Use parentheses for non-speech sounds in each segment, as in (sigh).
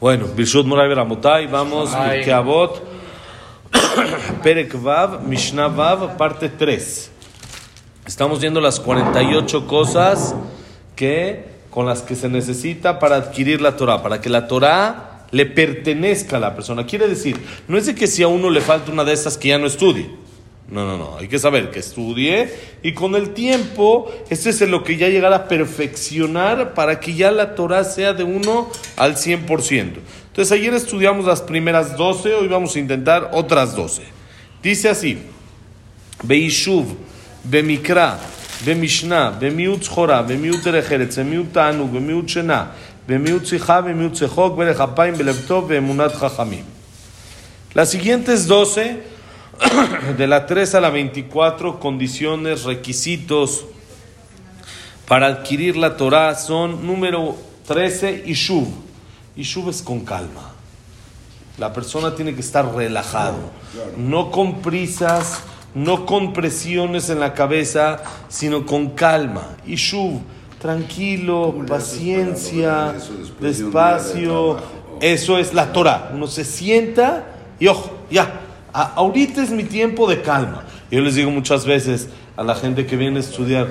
Bueno, Birshut Moray Beramotay, vamos, Pirkei Avot, (coughs) Perek Vav, Mishnah Vav, parte 3. Estamos viendo las 48 cosas que, con las que se necesita para adquirir la Torah, para que la Torah le pertenezca a la persona. Quiere decir, no es de que si a uno le falta una de estas que ya no estudie. No, no, no. Hay que saber que estudie y con el tiempo, este es lo que ya llegará a perfeccionar para que ya la Torah sea de uno al 100%. Entonces, ayer estudiamos las primeras 12, hoy vamos a intentar otras 12. Dice así: Beishuv, Bemikra, Bemishnah, Bemiut Chora, Bemiut Erecheretz, Bemiut Tanug, Bemiut Shena, Bemiut Tzicha, Bemiut Tzechok, Berechapaim, Beleptov, Bemunat Chachamim. Las siguientes 12 (coughs) de la 3 a la 24 condiciones, requisitos para adquirir la Torah son número 13, Ishuv. Ishuv es con calma. La persona tiene que estar relajado, no con prisas, no con presiones en la cabeza, sino con calma. Ishuv, tranquilo, paciencia, despacio. Eso es la Torah. Uno se sienta y ojo, ya, ahorita es mi tiempo de calma. Yo les digo muchas veces a la gente que viene a estudiar,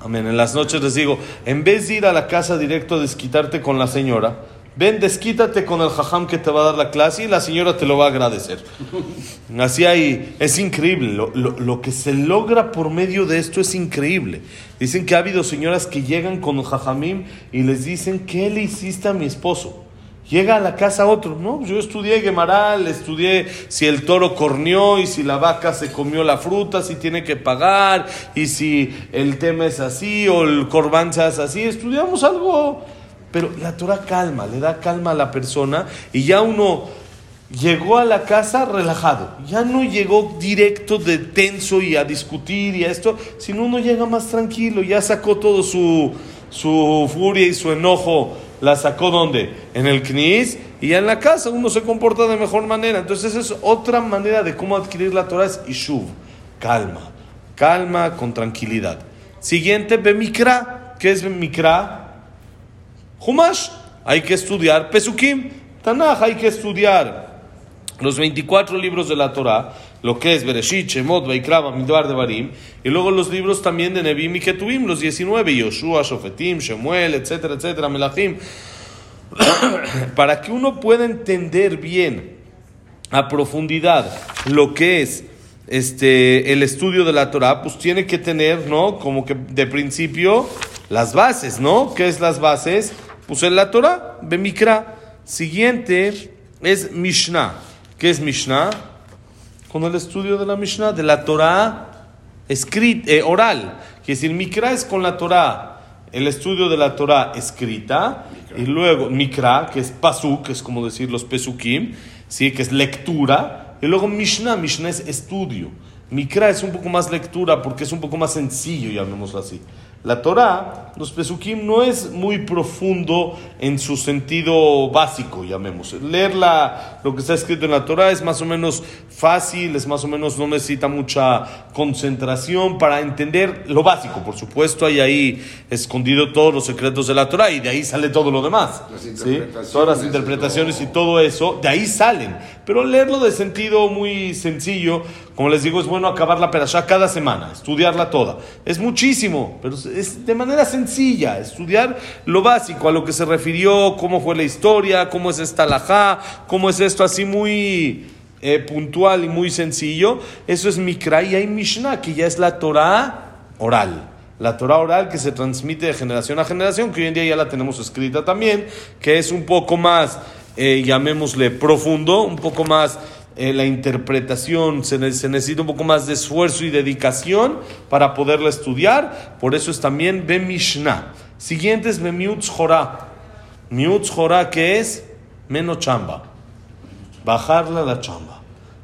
amén, en las noches les digo, en vez de ir a la casa directo a desquitarte con la señora, ven, desquítate con el jajam que te va a dar la clase y la señora te lo va a agradecer. (laughs) Así hay, es increíble, lo, lo que se logra por medio de esto es increíble. Dicen que ha habido señoras que llegan con el jajamim y les dicen, ¿qué le hiciste a mi esposo? Llega a la casa otro, ¿no? Yo estudié Gemaral, estudié si el toro corneó y si la vaca se comió la fruta, si tiene que pagar y si el tema es así o el corbán se hace así. Estudiamos algo, pero la Torah calma, le da calma a la persona y ya uno llegó a la casa relajado, ya no llegó directo de tenso y a discutir y a esto, sino uno llega más tranquilo, ya sacó todo su, su furia y su enojo la sacó donde? En el CNIS y en la casa uno se comporta de mejor manera. Entonces es otra manera de cómo adquirir la Torah es Ishuv, calma, calma con tranquilidad. Siguiente, Bemikra. ¿Qué es Bemikra? Humash. Hay que estudiar Pesukim. Tanaj, hay que estudiar los 24 libros de la Torah, lo que es Bereshit, Shemot, Vaikra, Midbar de Barim, y luego los libros también de Nebim y Ketuvim, los 19, Yoshua, Shofetim, Shemuel, etcétera, etcétera, Melachim, (coughs) para que uno pueda entender bien a profundidad lo que es este, el estudio de la Torah, pues tiene que tener, ¿no? Como que de principio las bases, ¿no? ¿Qué es las bases? Pues en la Torah, Bemikra. Siguiente es Mishnah. ¿Qué es Mishnah? Con el estudio de la Mishnah, de la Torah escrita, eh, oral. Quiere decir, Mikra es con la Torah, el estudio de la Torah escrita, y luego Mikra, que es Pasuk, que es como decir los Pesukim, ¿sí? que es lectura, y luego Mishnah, Mishnah es estudio. Mikra es un poco más lectura porque es un poco más sencillo, llamémoslo así. La Torah, los Pesukim, no es muy profundo en su sentido básico, llamemos. Leer lo que está escrito en la Torah es más o menos fácil, es más o menos, no necesita mucha concentración para entender lo básico. Por supuesto, hay ahí escondido todos los secretos de la Torah y de ahí sale todo lo demás. Todas las interpretaciones y todo eso, de ahí salen. Pero leerlo de sentido muy sencillo, como les digo, es bueno acabar la perashá cada semana, estudiarla toda. Es muchísimo, pero es de manera sencilla, estudiar lo básico, a lo que se refirió, cómo fue la historia, cómo es esta lajá, cómo es esto así muy eh, puntual y muy sencillo. Eso es Mikra y hay Mishnah, que ya es la Torah oral. La Torah oral que se transmite de generación a generación, que hoy en día ya la tenemos escrita también, que es un poco más, eh, llamémosle profundo, un poco más eh, la interpretación, se, necesita un poco más de esfuerzo y dedicación para poderla estudiar. Por eso es también Mishnah. Siguiente es Bemiutz Jorah. Miutz Jorah, que es menos chamba. Bajarla la chamba.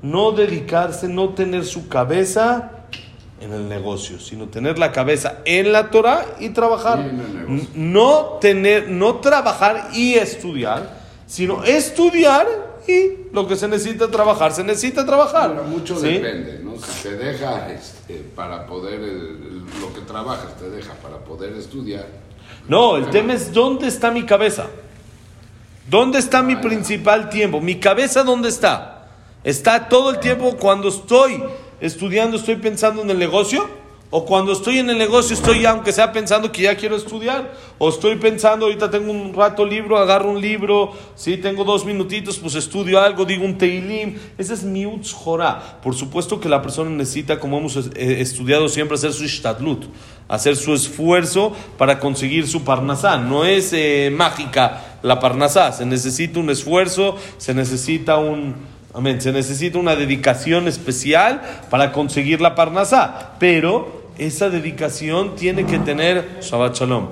No dedicarse, no tener su cabeza en el negocio, sino tener la cabeza en la Torah y trabajar. No tener, no trabajar y estudiar, sino estudiar y lo que se necesita trabajar, se necesita trabajar. Pero mucho depende, ¿no? Si te deja este, para poder, lo que trabajas te deja para poder estudiar. No, el tema es dónde está mi cabeza. ¿Dónde está mi principal tiempo? ¿Mi cabeza dónde está? ¿Está todo el tiempo cuando estoy estudiando, estoy pensando en el negocio? ¿O cuando estoy en el negocio estoy ya, aunque sea pensando que ya quiero estudiar? ¿O estoy pensando, ahorita tengo un rato libro, agarro un libro, si tengo dos minutitos, pues estudio algo, digo un teilim? Ese es mi utzjora. Por supuesto que la persona necesita, como hemos eh, estudiado siempre, hacer su ishtadlut hacer su esfuerzo para conseguir su parnasá. No es eh, mágica la parnasá, se necesita un esfuerzo, se necesita un... Amén, se necesita una dedicación especial para conseguir la parnasá, pero esa dedicación tiene que tener, Shabbat Shalom,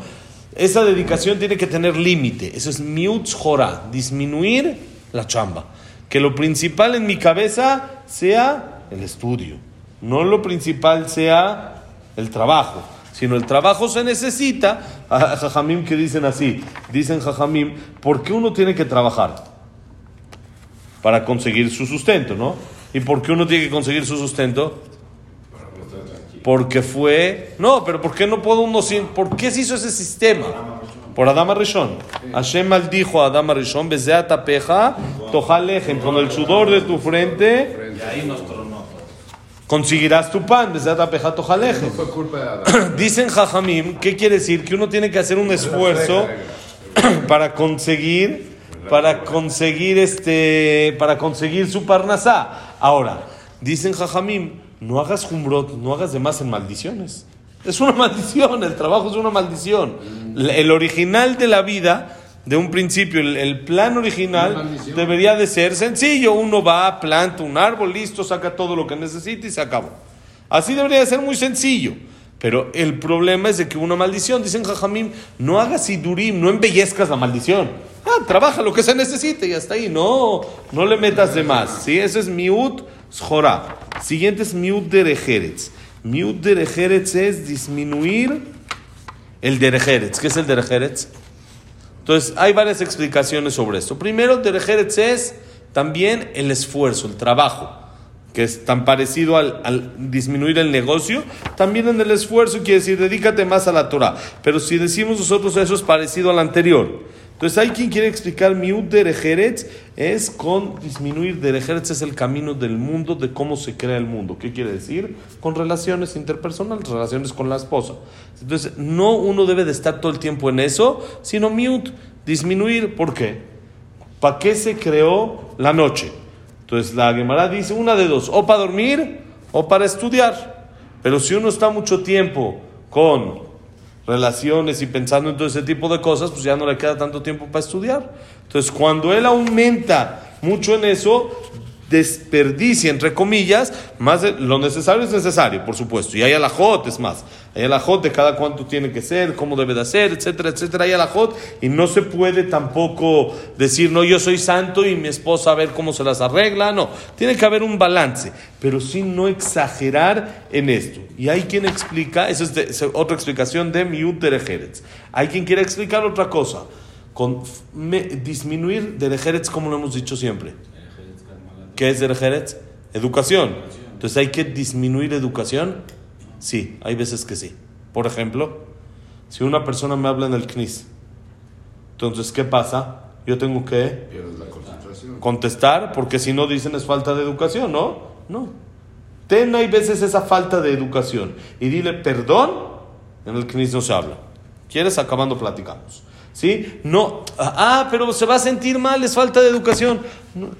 esa dedicación tiene que tener límite, eso es miutz jora, disminuir la chamba. Que lo principal en mi cabeza sea el estudio, no lo principal sea el trabajo sino el trabajo se necesita. A Jajamim que dicen así, dicen Jajamim, ¿por qué uno tiene que trabajar? Para conseguir su sustento, ¿no? ¿Y por qué uno tiene que conseguir su sustento? Porque fue... No, pero ¿por qué no puedo uno... ¿Por qué se hizo ese sistema? Por Adama Rishon. Hashem maldijo a Adama Rishon, Bezeata peja, tojalejem, con el sudor de tu frente. Y ahí nos conseguirás tu pan, (clears throat) Dicen Jajamim, ¿qué quiere decir? Que uno tiene que hacer un esfuerzo (clears throat) para conseguir, para conseguir este, para conseguir su parnasá. Ahora, dicen Jajamim, no hagas jumbrot, no hagas de más en maldiciones. Es una (laughs) maldición, el trabajo es una maldición. El original de la vida de un principio, el, plan original debería de ser sencillo. Uno va, planta un árbol, listo, saca todo lo que necesita y se acabó. Así debería de ser muy sencillo. Pero el problema es de que una maldición, dicen Jajamim, no hagas idurim, no embellezcas la maldición. Ah, trabaja lo que se necesite y hasta ahí. No, no le metas de más. ¿sí? Ese es miut schora. Siguiente es miut derejeretz. Miut derejeretz es disminuir el derejeretz. ¿Qué es el derejeretz? Entonces, hay varias explicaciones sobre esto. Primero, Derejeretz es también el esfuerzo, el trabajo, que es tan parecido al, disminuir el negocio. También en el esfuerzo quiere decir, dedícate más a la Torah. Pero si decimos nosotros eso es parecido al anterior. Entonces hay quien quiere explicar miut derejeretz es con disminuir derejeretz es el camino del mundo de cómo se crea el mundo. ¿Qué quiere decir? Con relaciones interpersonales, relaciones con la esposa. Entonces no uno debe de estar todo el tiempo en eso, sino miut, disminuir. ¿Por qué? ¿Para qué se creó la noche? Entonces la Gemara dice una de dos, o para dormir o para estudiar. Pero si uno está mucho tiempo con relaciones y pensando en todo ese tipo de cosas, pues ya no le queda tanto tiempo para estudiar. Entonces, cuando él aumenta mucho en eso, desperdicia, entre comillas, más lo necesario es necesario, por supuesto. Y hay alajot, es más. Hay alajot de cada cuánto tiene que ser, cómo debe de hacer, etcétera, etcétera. Hay alajot y no se puede tampoco decir, no, yo soy santo y mi esposa a ver cómo se las arregla. No, tiene que haber un balance, pero sin no exagerar en esto. Y hay quien explica, esa es, otra explicación de Miut Derejeretz. Hay quien quiere explicar otra cosa. Con disminuir Derejeretz, como lo hemos dicho siempre ¿Qué es Derejeretz? Educación. Entonces, ¿hay que disminuir educación? Sí, hay veces que sí. Por ejemplo, si una persona me habla en el CNIS, entonces, ¿qué pasa? Yo tengo que contestar, porque si no dicen es falta de educación, ¿no? No. Ten hay veces esa falta de educación y dile perdón, en el CNIS no se habla. ¿Quieres? Acabando platicamos. ¿Sí? No, ah, pero se va a sentir mal, es falta de educación.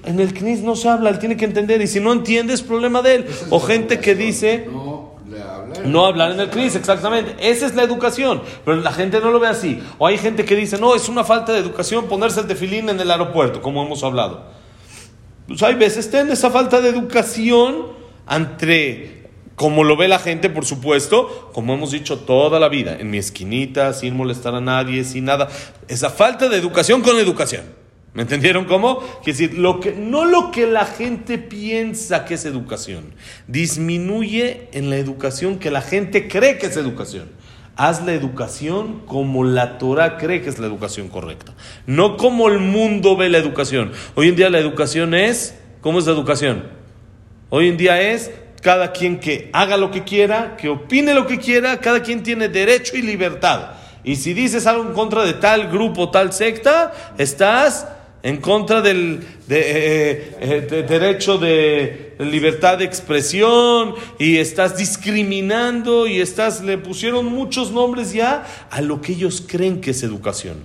en el CNIS no se habla, él tiene que entender, y si no entiende es problema de él. O gente que dice... No, hablar en el CNIS, exactamente. Esa es la educación. Pero la gente no lo ve así. O hay gente que dice, no, es una falta de educación ponerse el tefilín en el aeropuerto, como hemos hablado. Pues hay veces ten esa falta de educación entre como lo ve la gente, por supuesto, como hemos dicho toda la vida, en mi esquinita, sin molestar a nadie, sin nada. Esa falta de educación con educación. ¿Me entendieron cómo? Quiere decir, lo que, no lo que la gente piensa que es educación. Disminuye en la educación que la gente cree que es educación. Haz la educación como la Torah cree que es la educación correcta. No como el mundo ve la educación. Hoy en día la educación es, ¿cómo es la educación? Hoy en día es cada quien que haga lo que quiera, que opine lo que quiera, cada quien tiene derecho y libertad. Y si dices algo en contra de tal grupo, tal secta, estás en contra del de, eh, eh, derecho de libertad de expresión y estás discriminando y estás le pusieron muchos nombres ya a lo que ellos creen que es educación.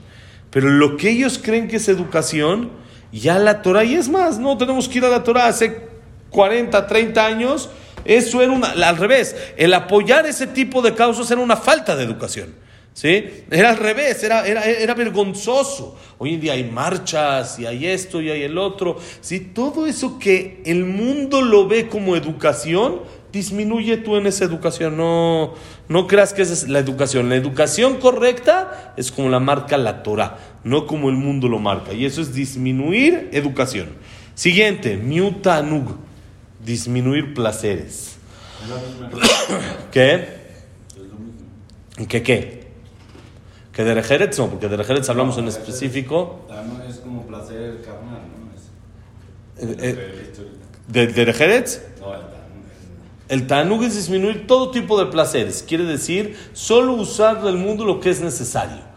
Pero lo que ellos creen que es educación, ya la Torah, y es más, no tenemos que ir a la Torah hace 40, 30 años, eso era una, al revés, el apoyar ese tipo de causas era una falta de educación. ¿Sí? Era al revés, era, era, era, vergonzoso. Hoy en día hay marchas y hay esto y hay el otro. ¿Sí? Todo eso que el mundo lo ve como educación, disminuye tú en esa educación. No, no creas que esa es la educación. La educación correcta es como la marca la Torah, no como el mundo lo marca. Y eso es disminuir educación. Siguiente, miutanug, disminuir placeres. (coughs) ¿Qué? ¿Qué qué? Que de Rejeretz no, porque de Rejeretz hablamos en específico. Es como placer carnal, ¿no? Es, eh, ¿De, de Rejeretz? No, el El Tanug es disminuir todo tipo de placeres. Quiere decir, solo usar del mundo lo que es necesario.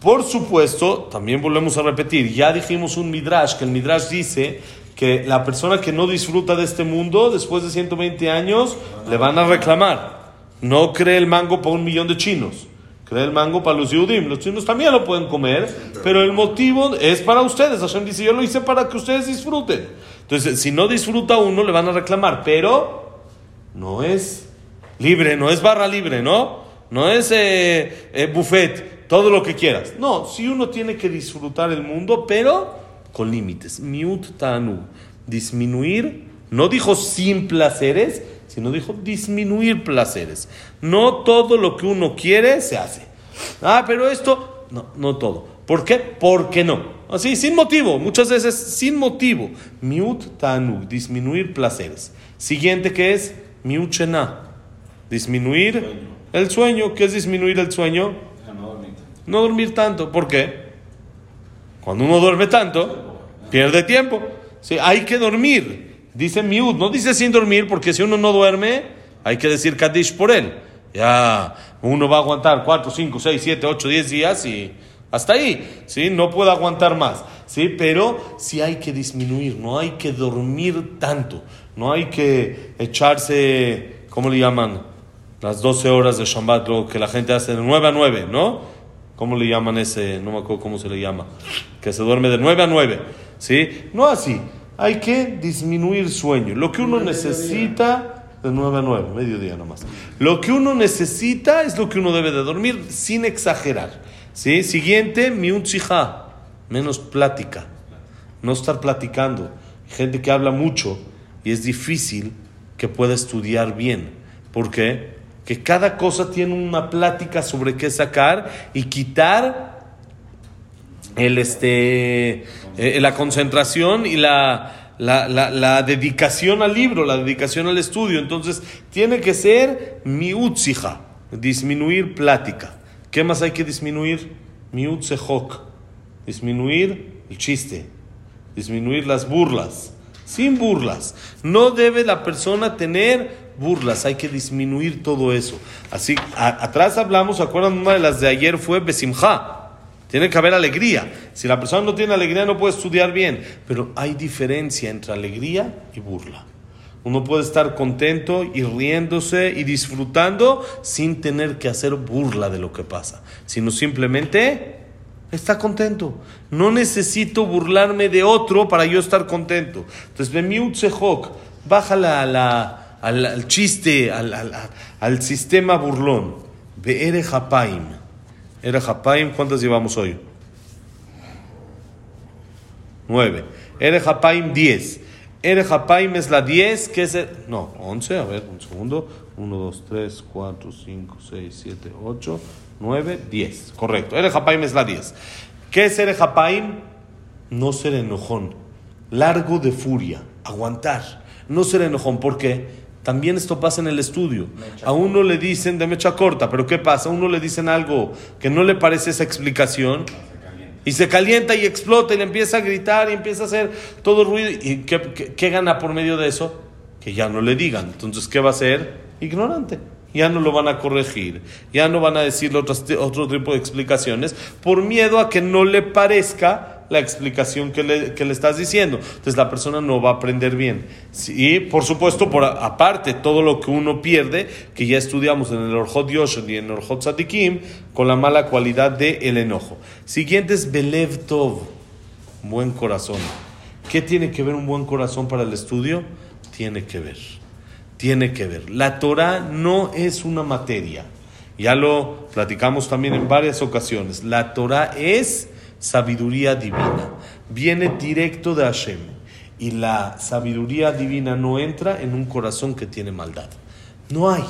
Por supuesto, también volvemos a repetir, ya dijimos un Midrash, que el Midrash dice que la persona que no disfruta de este mundo, después de 120 años, le van a reclamar. No cree el mango para un millón de chinos. Cree el mango para los Yudim. Los chinos también lo pueden comer, pero el motivo es para ustedes. Hashem dice, yo lo hice para que ustedes disfruten. Entonces, si no disfruta uno, le van a reclamar, pero no es libre, no es barra libre, ¿no? No es eh, eh, buffet, todo lo que quieras. No, si uno tiene que disfrutar el mundo, pero con límites. Miut tanu. Disminuir, no dijo sin placeres, sino dijo disminuir placeres. No todo lo que uno quiere se hace. Ah, pero esto, no, no todo. ¿Por qué? Porque no. Así, sin motivo, muchas veces sin motivo. Miut tanu, disminuir placeres. Siguiente que es miut shena, disminuir el sueño. ¿Qué es disminuir el sueño? No dormir tanto. No dormir tanto. ¿Por qué? Cuando uno duerme tanto, pierde tiempo. Sí, hay que dormir. Dice miut, no dice sin dormir, porque si uno no duerme, hay que decir Kaddish por él. Ya, uno va a aguantar 4, 5, 6, 7, 8, 10 días y hasta ahí, ¿sí? No puede aguantar más, ¿sí? Pero sí hay que disminuir, no hay que dormir tanto, no hay que echarse, ¿cómo le llaman? Las 12 horas de Shabbat, lo que la gente hace de 9 a 9, ¿no? ¿Cómo le llaman ese? No me acuerdo cómo se le llama. Que se duerme de 9 a 9, ¿sí? No así. Hay que disminuir sueño. Lo que uno necesita, de 9 a 9, mediodía nomás. Lo que uno necesita es lo que uno debe de dormir sin exagerar. ¿sí? Siguiente, miun tzijá, menos plática. No estar platicando. Hay gente que habla mucho y es difícil que pueda estudiar bien. ¿Por qué? Que cada cosa tiene una plática sobre qué sacar y quitar el este eh, la concentración y la, la, la, dedicación al libro, la dedicación al estudio. Entonces, tiene que ser miutzija, disminuir plática. ¿Qué más hay que disminuir? Miutzehok, disminuir el chiste, disminuir las burlas. Sin burlas. No debe la persona tener burlas, hay que disminuir todo eso. Así, atrás hablamos, ¿se acuerdan? Una de las de ayer fue Besimha. Tiene que haber alegría. Si la persona no tiene alegría, no puede estudiar bien. Pero hay diferencia entre alegría y burla. Uno puede estar contento y riéndose y disfrutando sin tener que hacer burla de lo que pasa, sino simplemente está contento. No necesito burlarme de otro para yo estar contento. Entonces, Bemiut Sehok, bájala a la- al, al chiste, al, sistema burlón. Beere Hapaim. Era Hapaim, ¿cuántas llevamos hoy? Nueve. Ere Hapaim, diez. Ere Hapaim es la diez, que es el... No, once, a ver, un segundo. Uno, dos, tres, cuatro, cinco, seis, siete, ocho, nueve, diez. Correcto. Ere Hapaim es la diez. ¿Qué es Ere Hapaim? No ser enojón. Largo de furia. Aguantar. No ser enojón. ¿Por qué? También esto pasa en el estudio. A uno le dicen de mecha corta, pero ¿qué pasa? A uno le dicen algo que no le parece esa explicación y se calienta y explota y le empieza a gritar y empieza a hacer todo ruido. ¿Y qué, qué- qué gana por medio de eso? Que ya no le digan. Entonces, ¿qué va a hacer? Ignorante. Ya no lo van a corregir, ya no van a decirle otras- otro tipo de explicaciones por miedo a que no le parezca la explicación que le, que le estás diciendo. Entonces la persona no va a aprender bien. Y por supuesto, por aparte, todo lo que uno pierde, que ya estudiamos en el Orjot Yoshon y en el Orjot Satikim, con la mala cualidad del el enojo. Siguiente es Belev Tov, buen corazón. ¿Qué tiene que ver un buen corazón para el estudio? Tiene que ver. Tiene que ver. La Torah no es una materia. Ya lo platicamos también en varias ocasiones. La Torah es sabiduría divina. Viene directo de Hashem. Y la sabiduría divina no entra en un corazón que tiene maldad. No hay.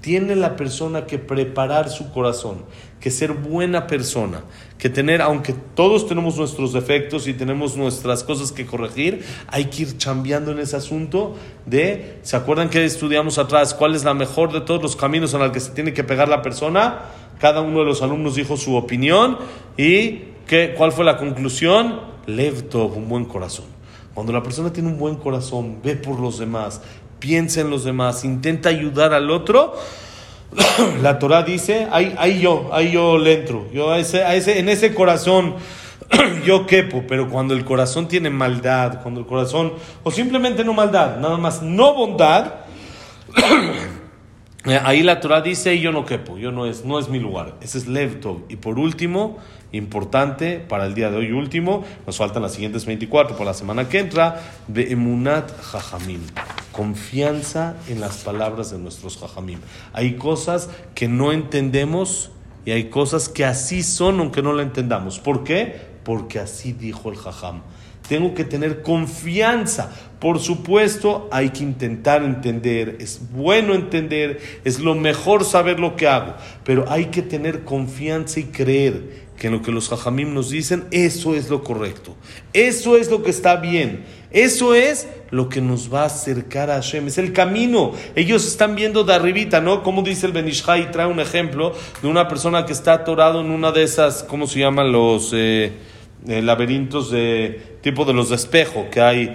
Tiene la persona que preparar su corazón, que ser buena persona, que tener, aunque todos tenemos nuestros defectos y tenemos nuestras cosas que corregir, hay que ir cambiando en ese asunto de, ¿se acuerdan que estudiamos atrás cuál es la mejor de todos los caminos en el que se tiene que pegar la persona? Cada uno de los alumnos dijo su opinión y ¿qué, ¿cuál fue la conclusión? Levtov, un buen corazón. Cuando la persona tiene un buen corazón, ve por los demás, piensa en los demás, intenta ayudar al otro. (coughs) La Torah dice, ahí, ahí yo, ahí yo le entro, yo a ese, a ese, en ese corazón (coughs) yo quepo, pero cuando el corazón tiene maldad, cuando el corazón, o simplemente no maldad, nada más no bondad, (coughs) ahí la Torah dice, yo no quepo, yo no es, no es mi lugar, ese es Levtov. Y por último, importante para el día de hoy último, nos faltan las siguientes 24 por la semana que entra, de Emunat Jajamim confianza en las palabras de nuestros jajamim. Hay cosas que no entendemos y hay cosas que así son aunque no la entendamos. ¿Por qué? Porque así dijo el jajam. Tengo que tener confianza. Por supuesto, hay que intentar entender. Es bueno entender. Es lo mejor saber lo que hago. Pero hay que tener confianza y creer que en lo que los jajamim nos dicen, eso es lo correcto. Eso es lo que está bien. Eso es lo que nos va a acercar a Hashem. Es el camino. Ellos están viendo de arribita, ¿no? Como dice el Benishai, trae un ejemplo de una persona que está atorado en una de esas, ¿cómo se llaman los eh, eh, laberintos de tipo de los de espejo que hay?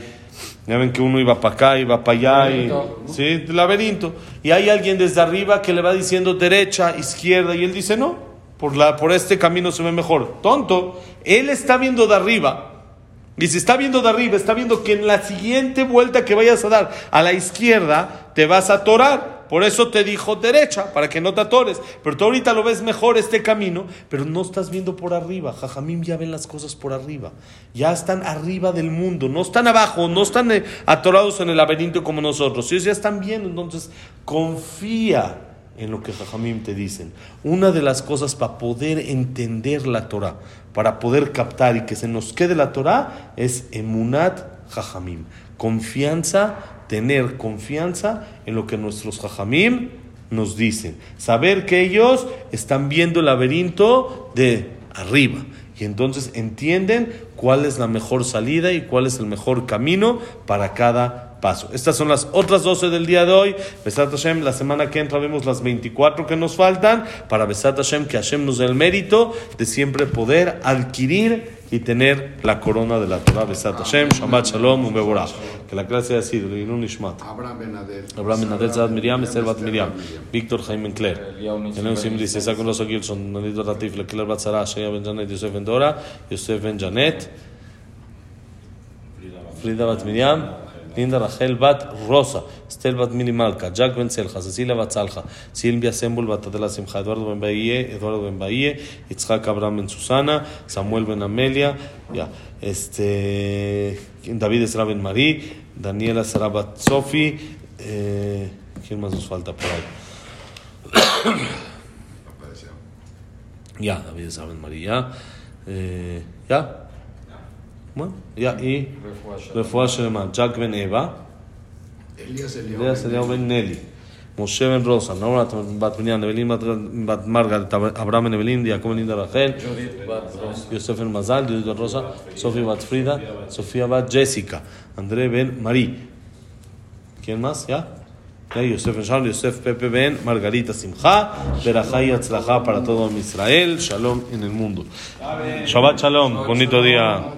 Ya ven que uno iba para acá, iba para allá, y, sí, laberinto. Y hay alguien desde arriba que le va diciendo derecha, izquierda, y él dice no, por, la, por este camino se ve mejor. Tonto, él está viendo de arriba y si está viendo de arriba, está viendo que en la siguiente vuelta que vayas a dar a la izquierda, te vas a atorar. Por eso te dijo derecha, para que no te atores. Pero tú ahorita lo ves mejor este camino, pero no estás viendo por arriba. Jajamim ya ven las cosas por arriba. Ya están arriba del mundo, no están abajo, no están eh, atorados en el laberinto como nosotros. Ellos ya están viendo, entonces confía en lo que Jajamim te dicen. Una de las cosas para poder entender la Torah, para poder captar y que se nos quede la Torah, es emunat Jajamim. Confianza, tener confianza en lo que nuestros Jajamim nos dicen. Saber que ellos están viendo el laberinto de arriba. Y entonces entienden cuál es la mejor salida y cuál es el mejor camino para cada paso. Estas son las otras 12 del día de hoy. Besat Hashem, la semana que entra vemos las 24 que nos faltan para Besat Hashem, que Hashem nos dé el mérito de siempre poder adquirir y tener la corona de la Torah. Besat Hashem, Shabbat Shalom, Umeborah. Que la clase haya sido Leilun Ishmat. Abraham Benadel. Abraham Benadel, Zad Miriam, Esther Bat Miriam, Víctor Jaime Encler, Elena Simri, César Coloso Gilson, Nalito Ratif, Lecler Bat Sarah, Shaya Ben Janet, Yosef Ben Dora, Yosef Ben Janet, Frida Bat Miriam, Linda Rachel Bat Rosa, Estel Bat Malca, Jack Ben Celja, Cecilia Bat Salja, Silvia Sembul Bat Adela Simcha, Eduardo Ben Bahie, Eduardo Ben Bahie, Itzhak Abraham Ben Susana, Samuel Ben Amelia, ya, este, David Esra Ben Marí, Daniela Sara Bat Sofi, eh, ¿quién más nos falta por ahí? (coughs) Ya, David Esra Ben Marí, ya, eh, ya. Bueno, ya, y Refuah Shelema, Jack Ben Eva, Elías Seliao Ben Nelly, Moshe Ben Rosa, Nora Bat Binyan, Evelyn Bat- Margaret, Abraham Ben Evelyn, Jacob Ben Linda Rachel, Yosef Ben Mazal, Judith Ben Rosa, Sofía Bat Frida, Sofía Bat Jessica, André Ben Marí. ¿Quién más? ¿Ya? Ya, Yosef Ben Shalom, Yosef Pepe Ben, Margarita Simcha, Berajá y Atzlajá para todo Israel, Shalom en el mundo. Shabbat Shalom, bonito día.